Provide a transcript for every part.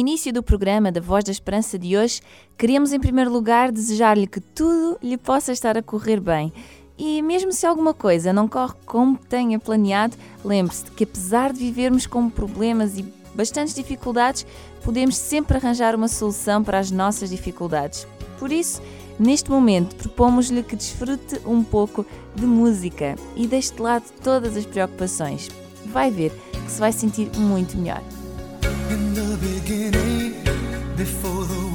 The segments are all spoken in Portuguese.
Início do programa da Voz da Esperança de hoje, queríamos em primeiro lugar desejar-lhe que tudo lhe possa estar a correr bem. E mesmo se alguma coisa não corre como tenha planeado, lembre-se que apesar de vivermos com problemas e bastantes dificuldades, podemos sempre arranjar uma solução para as nossas dificuldades. Por isso, neste momento, propomos-lhe que desfrute um pouco de música e deixe de lado todas as preocupações. Vai ver que se vai sentir muito melhor. In the beginning, before the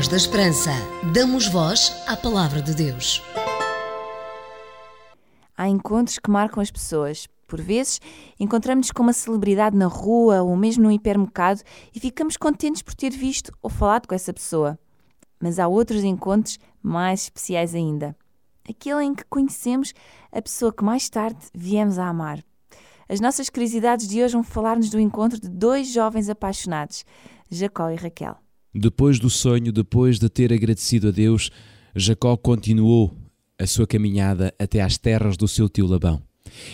Voz da Esperança. Damos voz à palavra de Deus. Há encontros que marcam as pessoas. Por vezes, encontramos-nos com uma celebridade na rua ou mesmo num hipermercado e ficamos contentes por ter visto ou falado com essa pessoa. Mas há outros encontros mais especiais ainda. aquele em que conhecemos a pessoa que mais tarde viemos a amar. As nossas curiosidades de hoje vão falar-nos do encontro de dois jovens apaixonados, Jacó e Raquel. Depois do sonho, depois de ter agradecido a Deus, Jacó continuou a sua caminhada até às terras do seu tio Labão.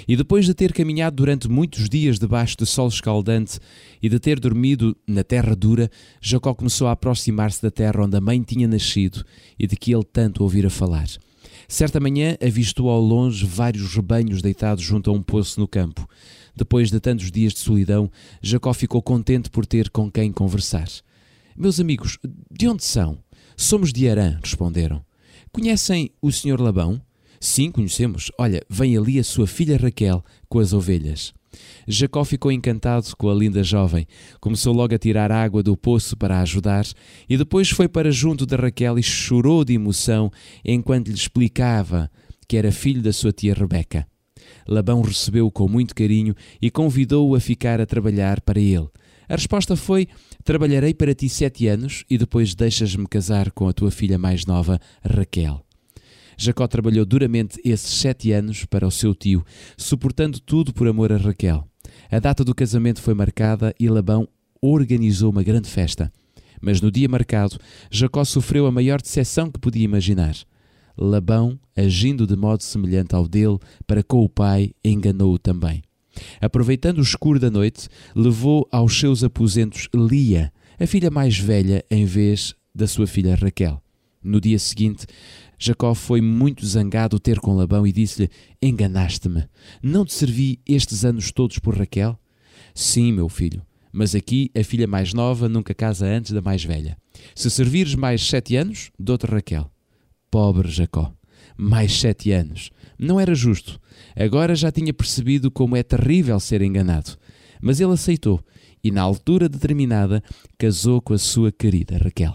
E depois de ter caminhado durante muitos dias debaixo de sol escaldante e de ter dormido na terra dura, Jacó começou a aproximar-se da terra onde a mãe tinha nascido e de que ele tanto ouvira falar. Certa manhã avistou ao longe vários rebanhos deitados junto a um poço no campo. Depois de tantos dias de solidão, Jacó ficou contente por ter com quem conversar. Meus amigos, de onde são? Somos de Arã, responderam. Conhecem o senhor Labão? Sim, conhecemos. Olha, vem ali a sua filha Raquel com as ovelhas. Jacó ficou encantado com a linda jovem. Começou logo a tirar água do poço para a ajudar e depois foi para junto de Raquel e chorou de emoção enquanto lhe explicava que era filho da sua tia Rebeca. Labão recebeu-o com muito carinho e convidou-o a ficar a trabalhar para ele. A resposta foi: Trabalharei para ti sete anos e depois deixas-me casar com a tua filha mais nova, Raquel. Jacó trabalhou duramente esses sete anos para o seu tio, suportando tudo por amor a Raquel. A data do casamento foi marcada e Labão organizou uma grande festa. Mas no dia marcado, Jacó sofreu a maior decepção que podia imaginar. Labão, agindo de modo semelhante ao dele para com o pai, enganou-o também. Aproveitando o escuro da noite, levou aos seus aposentos Lia, a filha mais velha, em vez da sua filha Raquel. No dia seguinte, Jacó foi muito zangado ter com Labão e disse-lhe: Enganaste-me. Não te servi estes anos todos por Raquel? Sim, meu filho, mas aqui a filha mais nova nunca casa antes da mais velha. Se servires mais sete anos, dou-te Raquel. Pobre Jacó, mais sete anos. Não era justo. Agora já tinha percebido como é terrível ser enganado. Mas ele aceitou e, na altura determinada, casou com a sua querida Raquel.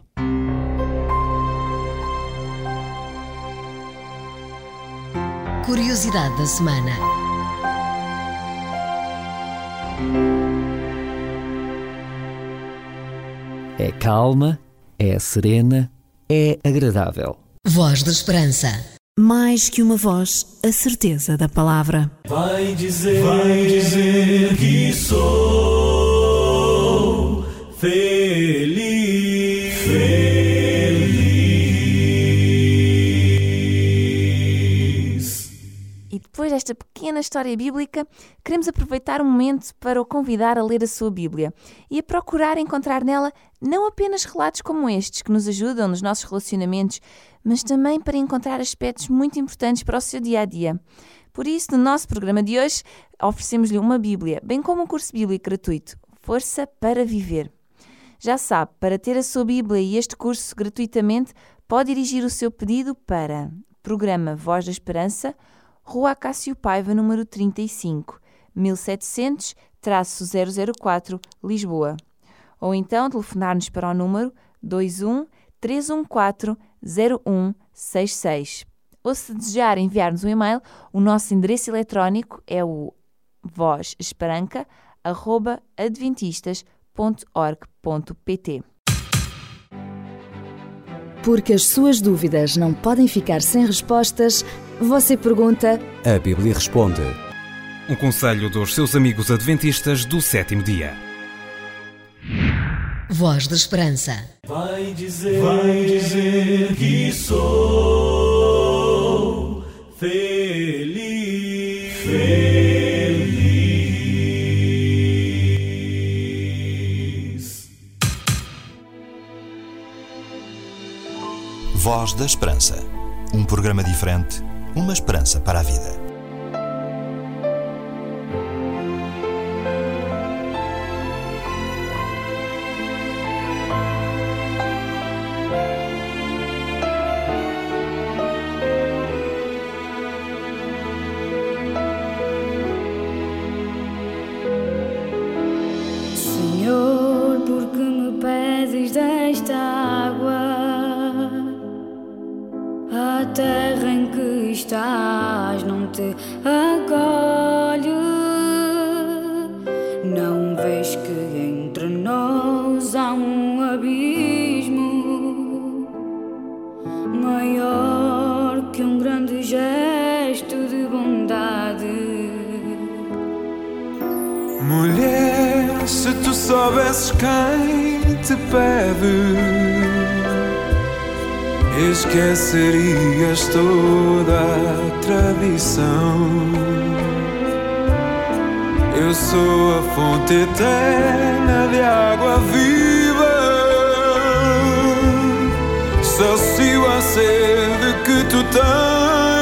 Curiosidade da semana. É calma, é serena, é agradável. Voz da Esperança. Mais que uma voz, a certeza da palavra. Vai dizer, vai dizer que sou feliz, feliz. E depois desta pequena história bíblica, queremos aproveitar um momento para o convidar a ler a sua Bíblia e a procurar encontrar nela não apenas relatos como estes que nos ajudam nos nossos relacionamentos, mas também para encontrar aspectos muito importantes para o seu dia a dia. Por isso, no nosso programa de hoje, oferecemos-lhe uma Bíblia, bem como um curso bíblico gratuito, Força para Viver. Já sabe, para ter a sua Bíblia e este curso gratuitamente, pode dirigir o seu pedido para Programa Voz da Esperança, Rua Cássio Paiva, número 35, 1700-004, Lisboa. Ou então telefonar-nos para o número 21 314 0166. Ou se desejar enviar-nos um e-mail, o nosso endereço eletrónico é o vozesperanca.adventistas.org.pt. Porque as suas dúvidas não podem ficar sem respostas, você pergunta A Bíblia responde. Um conselho dos seus amigos adventistas do sétimo dia. Voz da Esperança. Vai dizer, vai dizer que sou feliz, feliz. Voz da Esperança. Um programa diferente, uma esperança para a vida. Esquecerias toda a tradição. Eu sou a fonte eterna de água viva, sacio a sede que tu tens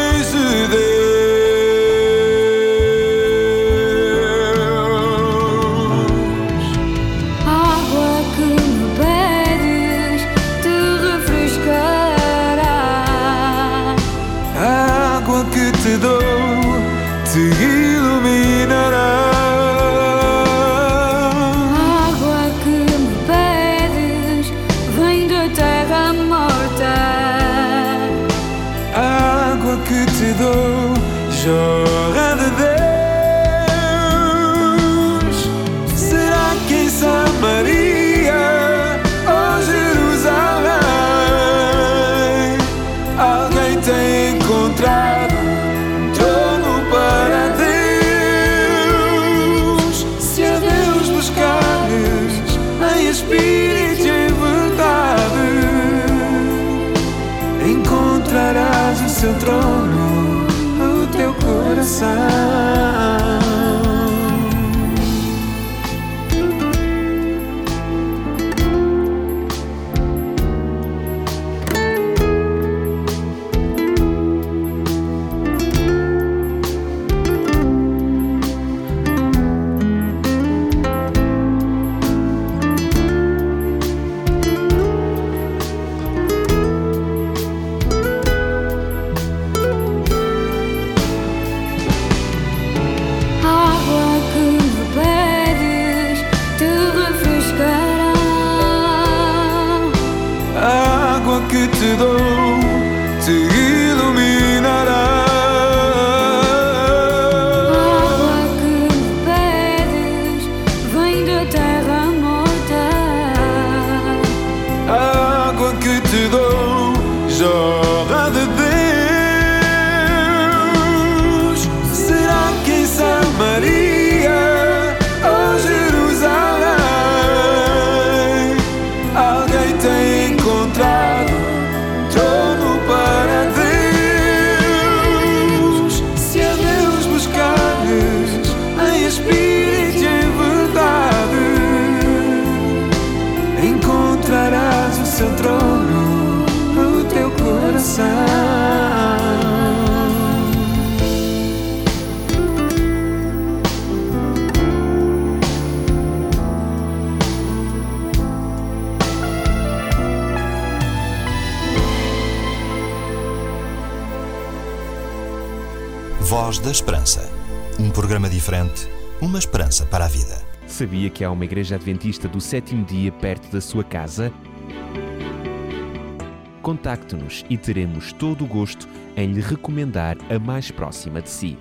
A água que Voz da Esperança. Um programa diferente, uma esperança para a vida. Sabia que há uma igreja adventista do sétimo dia perto da sua casa? Contacte-nos e teremos todo o gosto em lhe recomendar a mais próxima de si.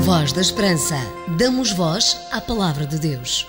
Voz da Esperança. Damos voz à palavra de Deus.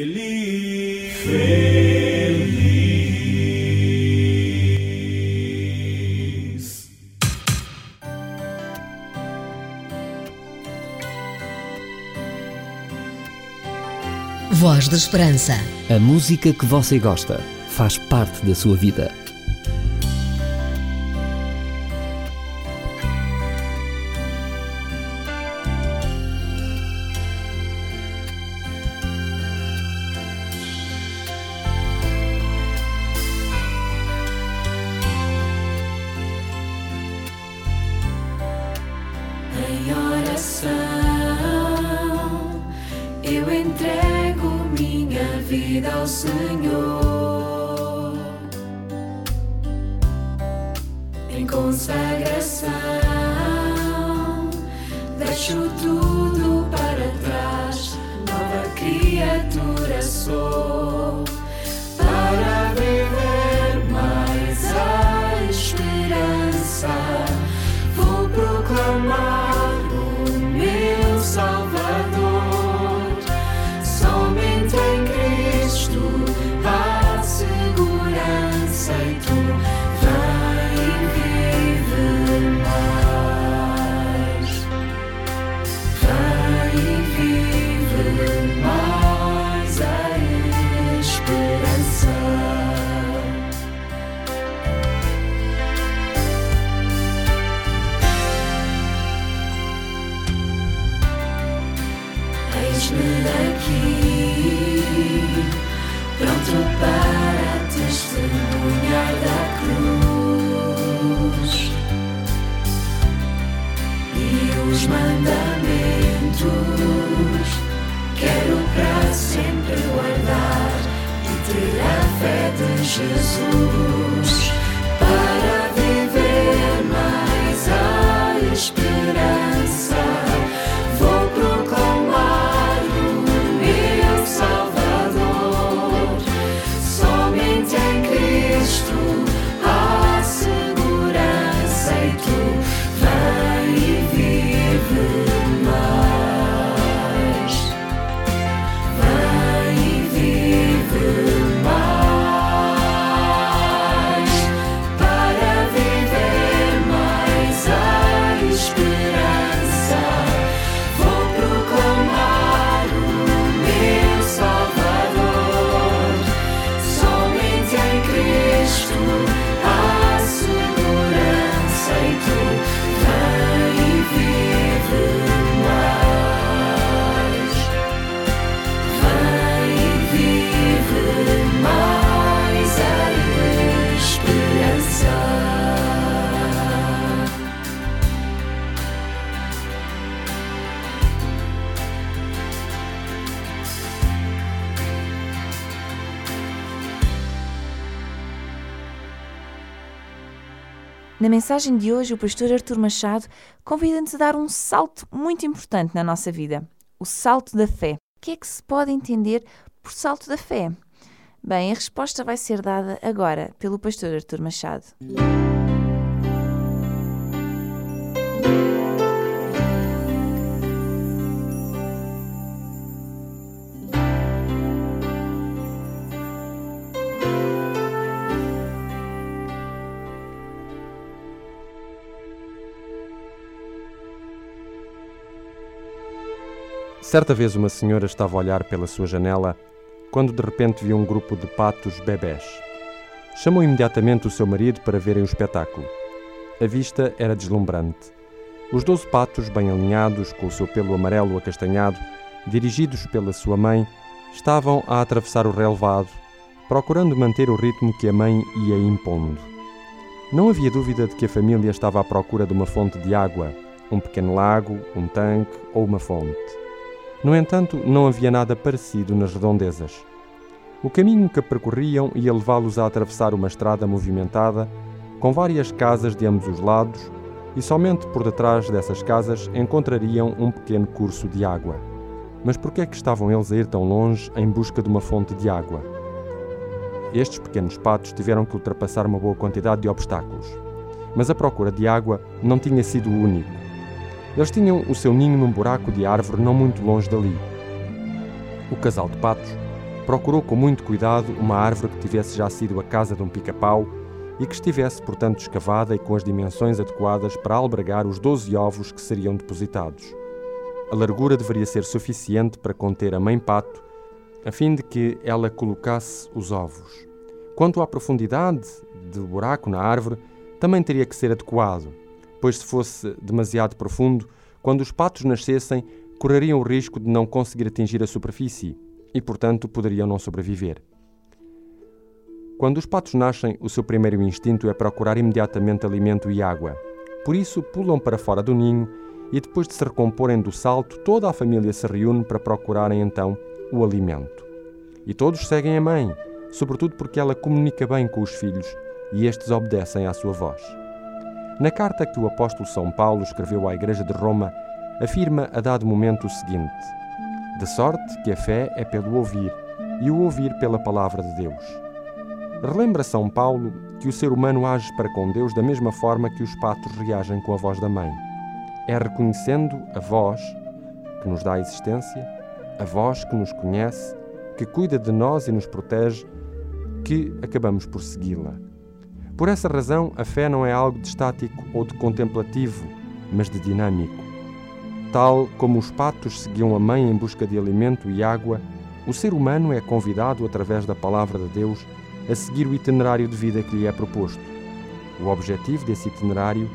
Voz da Esperança. A música que você gosta faz parte da sua vida. consagração. Deixo tudo para trás, nova criatura sou. Jesus Na mensagem de hoje, o pastor Artur Machado convida-nos a dar um salto muito importante na nossa vida: o salto da fé. O que é que se pode entender por salto da fé? Bem, a resposta vai ser dada agora pelo pastor Artur Machado. Certa vez uma senhora estava a olhar pela sua janela quando de repente viu um grupo de patos bebés. Chamou imediatamente o seu marido para verem o espetáculo. A vista era deslumbrante. Os doze patos, bem alinhados, com o seu pelo amarelo acastanhado, dirigidos pela sua mãe, estavam a atravessar o relevado, procurando manter o ritmo que a mãe ia impondo. Não havia dúvida de que a família estava à procura de uma fonte de água, um pequeno lago, um tanque ou uma fonte. No entanto, não havia nada parecido nas redondezas. O caminho que percorriam ia levá-los a atravessar uma estrada movimentada, com várias casas de ambos os lados, e somente por detrás dessas casas encontrariam um pequeno curso de água. Mas por que é que estavam eles a ir tão longe em busca de uma fonte de água? Estes pequenos patos tiveram que ultrapassar uma boa quantidade de obstáculos. Mas a procura de água não tinha sido o único. Eles tinham o seu ninho num buraco de árvore não muito longe dali. O casal de patos procurou com muito cuidado uma árvore que tivesse já sido a casa de um pica-pau e que estivesse, portanto, escavada e com as dimensões adequadas para albergar os 12 ovos que seriam depositados. A largura deveria ser suficiente para conter a mãe pato, a fim de que ela colocasse os ovos. Quanto à profundidade do buraco na árvore, também teria que ser adequado, pois se fosse demasiado profundo, quando os patos nascessem, correriam o risco de não conseguir atingir a superfície e, portanto, poderiam não sobreviver. Quando os patos nascem, o seu primeiro instinto é procurar imediatamente alimento e água. Por isso, pulam para fora do ninho e, depois de se recomporem do salto, toda a família se reúne para procurarem então o alimento. E todos seguem a mãe, sobretudo porque ela comunica bem com os filhos e estes obedecem à sua voz. Na carta que o apóstolo São Paulo escreveu à Igreja de Roma, afirma a dado momento o seguinte: De sorte que a fé é pelo ouvir, e o ouvir pela palavra de Deus. Relembra São Paulo que o ser humano age para com Deus da mesma forma que os patos reagem com a voz da mãe. É reconhecendo a voz que nos dá a existência, a voz que nos conhece, que cuida de nós e nos protege, que acabamos por segui-la. Por essa razão, a fé não é algo de estático ou de contemplativo, mas de dinâmico. Tal como os patos seguiam a mãe em busca de alimento e água, o ser humano é convidado, através da palavra de Deus, a seguir o itinerário de vida que lhe é proposto. O objetivo desse itinerário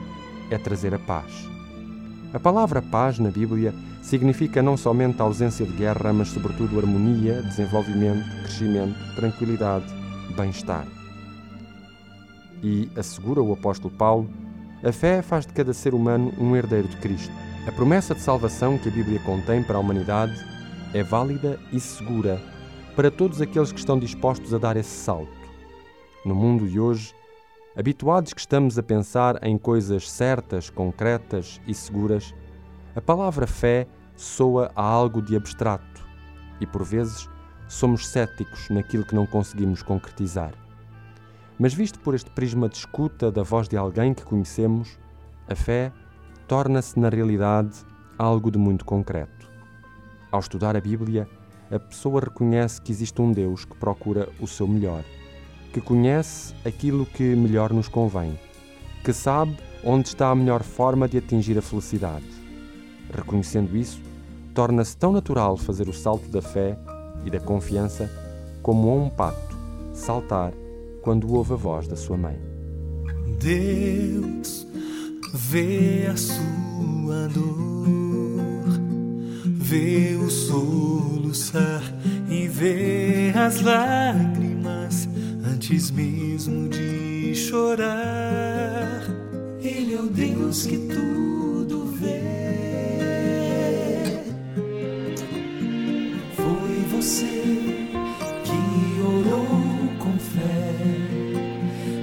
é trazer a paz. A palavra paz na Bíblia significa não somente a ausência de guerra, mas sobretudo harmonia, desenvolvimento, crescimento, tranquilidade, bem-estar. E, assegura o apóstolo Paulo, a fé faz de cada ser humano um herdeiro de Cristo. A promessa de salvação que a Bíblia contém para a humanidade é válida e segura para todos aqueles que estão dispostos a dar esse salto. No mundo de hoje, habituados que estamos a pensar em coisas certas, concretas e seguras, a palavra fé soa a algo de abstrato e, por vezes, somos céticos naquilo que não conseguimos concretizar. Mas, visto por este prisma de escuta da voz de alguém que conhecemos, a fé torna-se, na realidade, algo de muito concreto. Ao estudar a Bíblia, a pessoa reconhece que existe um Deus que procura o seu melhor, que conhece aquilo que melhor nos convém, que sabe onde está a melhor forma de atingir a felicidade. Reconhecendo isso, torna-se tão natural fazer o salto da fé e da confiança como um pato saltar quando ouve a voz da sua mãe. Deus vê a sua dor, vê o soluçar e vê as lágrimas antes mesmo de chorar. Ele é o Deus que tudo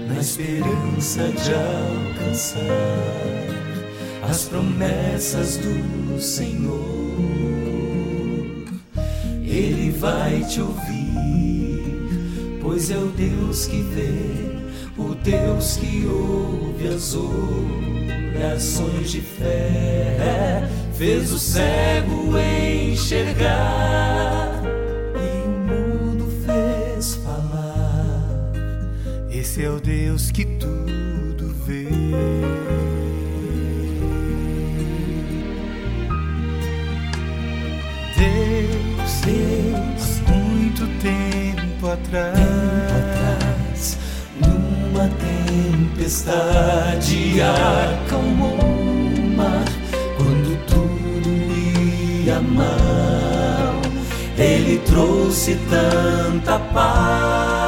na esperança de alcançar as promessas do Senhor. Ele vai te ouvir, pois é o Deus que vê, o Deus que ouve as orações de fé. Fez o cego enxergar Esse é o Deus que tudo vê. Deus, Deus, muito tempo atrás, tempo atrás numa tempestade acalmou o mar quando tudo ia mal. Ele trouxe tanta paz.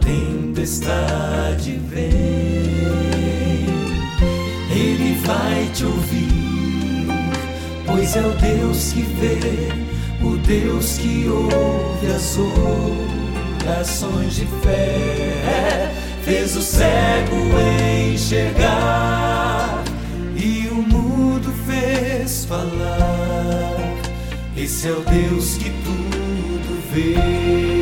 Tempestade vem, Ele vai te ouvir, pois é o Deus que vê, o Deus que ouve as orações de fé. Fez o cego enxergar e o mudo fez falar. Esse é o Deus que tudo vê.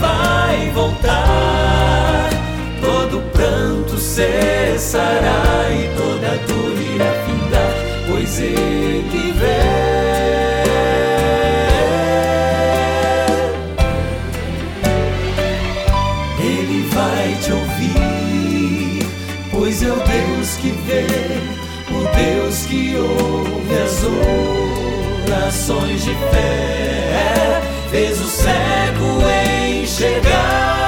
Vai voltar. Todo pranto cessará e toda dor irá findar, pois ele vem. Pois é o Deus que vê, o Deus que ouve as orações de fé. Fez o cego enxergar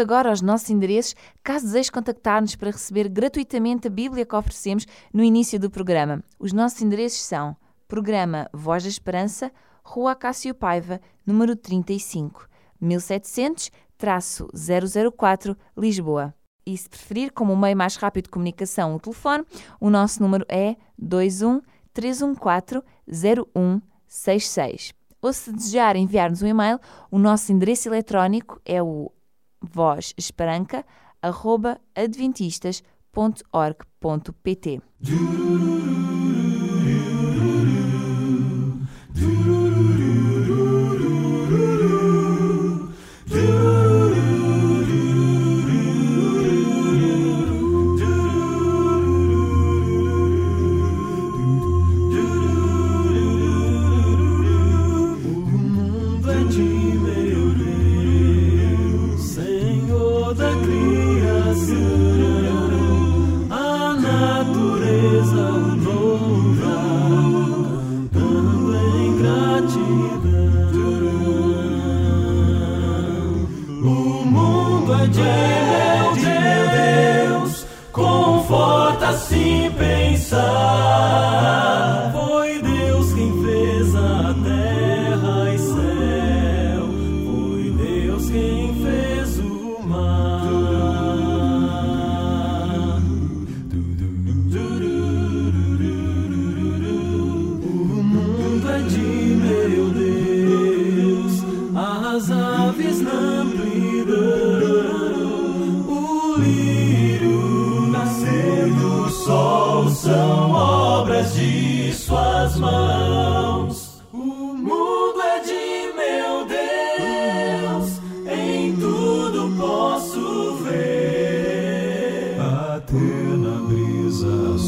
Agora os nossos endereços caso deseje contactar-nos para receber gratuitamente a Bíblia que oferecemos no início do programa. Os nossos endereços são Programa Voz da Esperança, Rua Cássio Paiva, número 35, 1700-004, Lisboa. E se preferir, como meio mais rápido de comunicação, o telefone, o nosso número é 21 314 0166. Ou se desejar enviar-nos um e-mail, o nosso endereço eletrónico é o vozesperanca.adventistas.org.pt.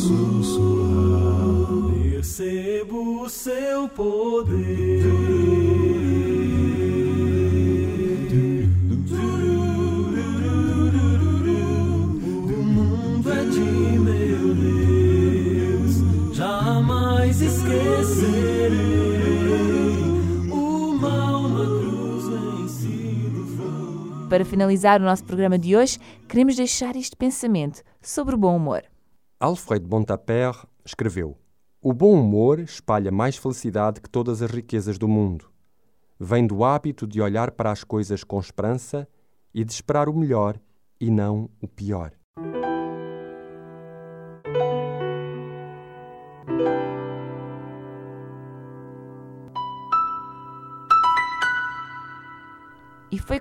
sussurrar, percebo o seu poder. O mundo é de meu Deus, jamais esquecerei. O mal na cruz vencido foi. Para finalizar o nosso programa de hoje, queremos deixar este pensamento sobre o bom humor. Alfred Bontaper escreveu: O bom humor espalha mais felicidade que todas as riquezas do mundo. Vem do hábito de olhar para as coisas com esperança e de esperar o melhor e não o pior.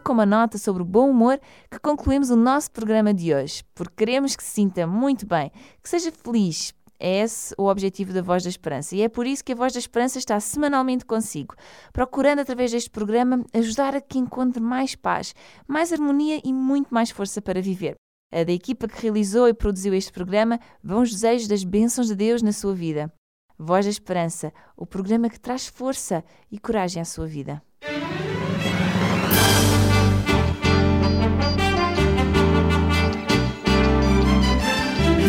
Com uma nota sobre o bom humor que concluímos o nosso programa de hoje, porque queremos que se sinta muito bem, que seja feliz. É esse o objetivo da Voz da Esperança e é por isso que a Voz da Esperança está semanalmente consigo, procurando através deste programa ajudar a que encontre mais paz, mais harmonia e muito mais força para viver. A da equipa que realizou e produziu este programa vão os desejos das bênçãos de Deus na sua vida. Voz da Esperança, o programa que traz força e coragem à sua vida.